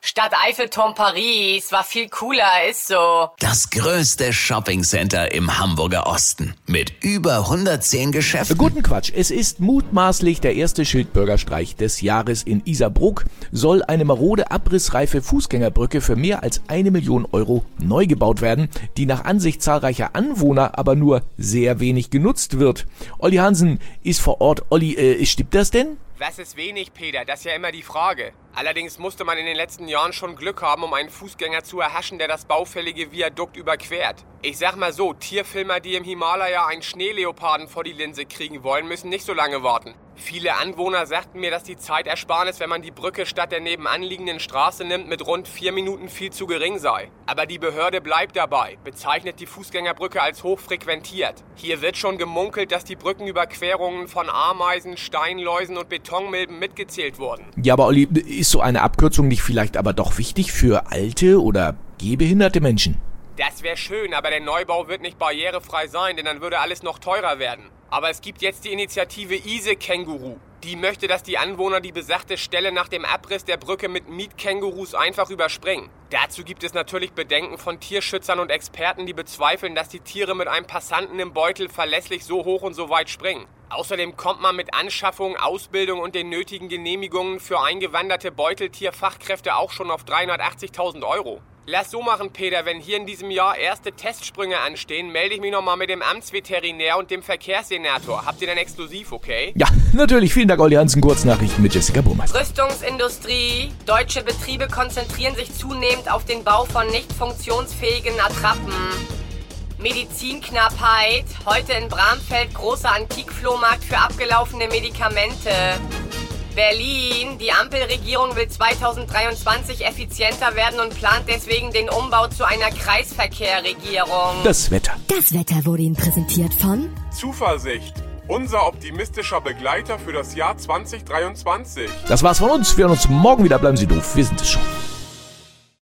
Stadt Eiffelturm Paris war viel cooler, ist so. Das größte Shoppingcenter im Hamburger Osten mit über 110 Geschäften. Guten Quatsch. Es ist mutmaßlich der erste Schildbürgerstreich des Jahres in Isarbruck. Soll eine marode abrissreife Fußgängerbrücke für mehr als eine Million Euro neu gebaut werden, die nach Ansicht zahlreicher Anwohner aber nur sehr wenig genutzt wird. Olli Hansen ist vor Ort. Olli, äh, stimmt das denn? Was ist wenig, Peter? Das ist ja immer die Frage. Allerdings musste man in den letzten Jahren schon Glück haben, um einen Fußgänger zu erhaschen, der das baufällige Viadukt überquert. Ich sag mal so, Tierfilmer, die im Himalaya einen Schneeleoparden vor die Linse kriegen wollen, müssen nicht so lange warten. Viele Anwohner sagten mir, dass die Zeitersparnis, wenn man die Brücke statt der nebenanliegenden Straße nimmt, mit rund vier Minuten viel zu gering sei. Aber die Behörde bleibt dabei, bezeichnet die Fußgängerbrücke als hochfrequentiert. Hier wird schon gemunkelt, dass die Brückenüberquerungen von Ameisen, Steinläusen und Betonmilben mitgezählt wurden. Ja, aber Olli, ist so eine Abkürzung nicht vielleicht aber doch wichtig für alte oder gehbehinderte Menschen? Das wäre schön, aber der Neubau wird nicht barrierefrei sein, denn dann würde alles noch teurer werden. Aber es gibt jetzt die Initiative Ise Känguru. Die möchte, dass die Anwohner die besagte Stelle nach dem Abriss der Brücke mit Mietkängurus einfach überspringen. Dazu gibt es natürlich Bedenken von Tierschützern und Experten, die bezweifeln, dass die Tiere mit einem Passanten im Beutel verlässlich so hoch und so weit springen. Außerdem kommt man mit Anschaffung, Ausbildung und den nötigen Genehmigungen für eingewanderte Beuteltierfachkräfte auch schon auf 380.000 Euro. Lass so machen, Peter. Wenn hier in diesem Jahr erste Testsprünge anstehen, melde ich mich nochmal mit dem Amtsveterinär und dem Verkehrssenator. Habt ihr dann exklusiv, okay? Ja, natürlich. Vielen Dank, Olli Hansen. Kurznachrichten mit Jessica Burmeister. Rüstungsindustrie. Deutsche Betriebe konzentrieren sich zunehmend auf den Bau von nicht funktionsfähigen Attrappen. Medizinknappheit. Heute in Bramfeld großer Antikflohmarkt für abgelaufene Medikamente. Berlin. Die Ampelregierung will 2023 effizienter werden und plant deswegen den Umbau zu einer Kreisverkehrregierung. Das Wetter. Das Wetter wurde Ihnen präsentiert von Zuversicht. Unser optimistischer Begleiter für das Jahr 2023. Das war's von uns. Wir hören uns morgen wieder. Bleiben Sie doof. Wir sind es schon.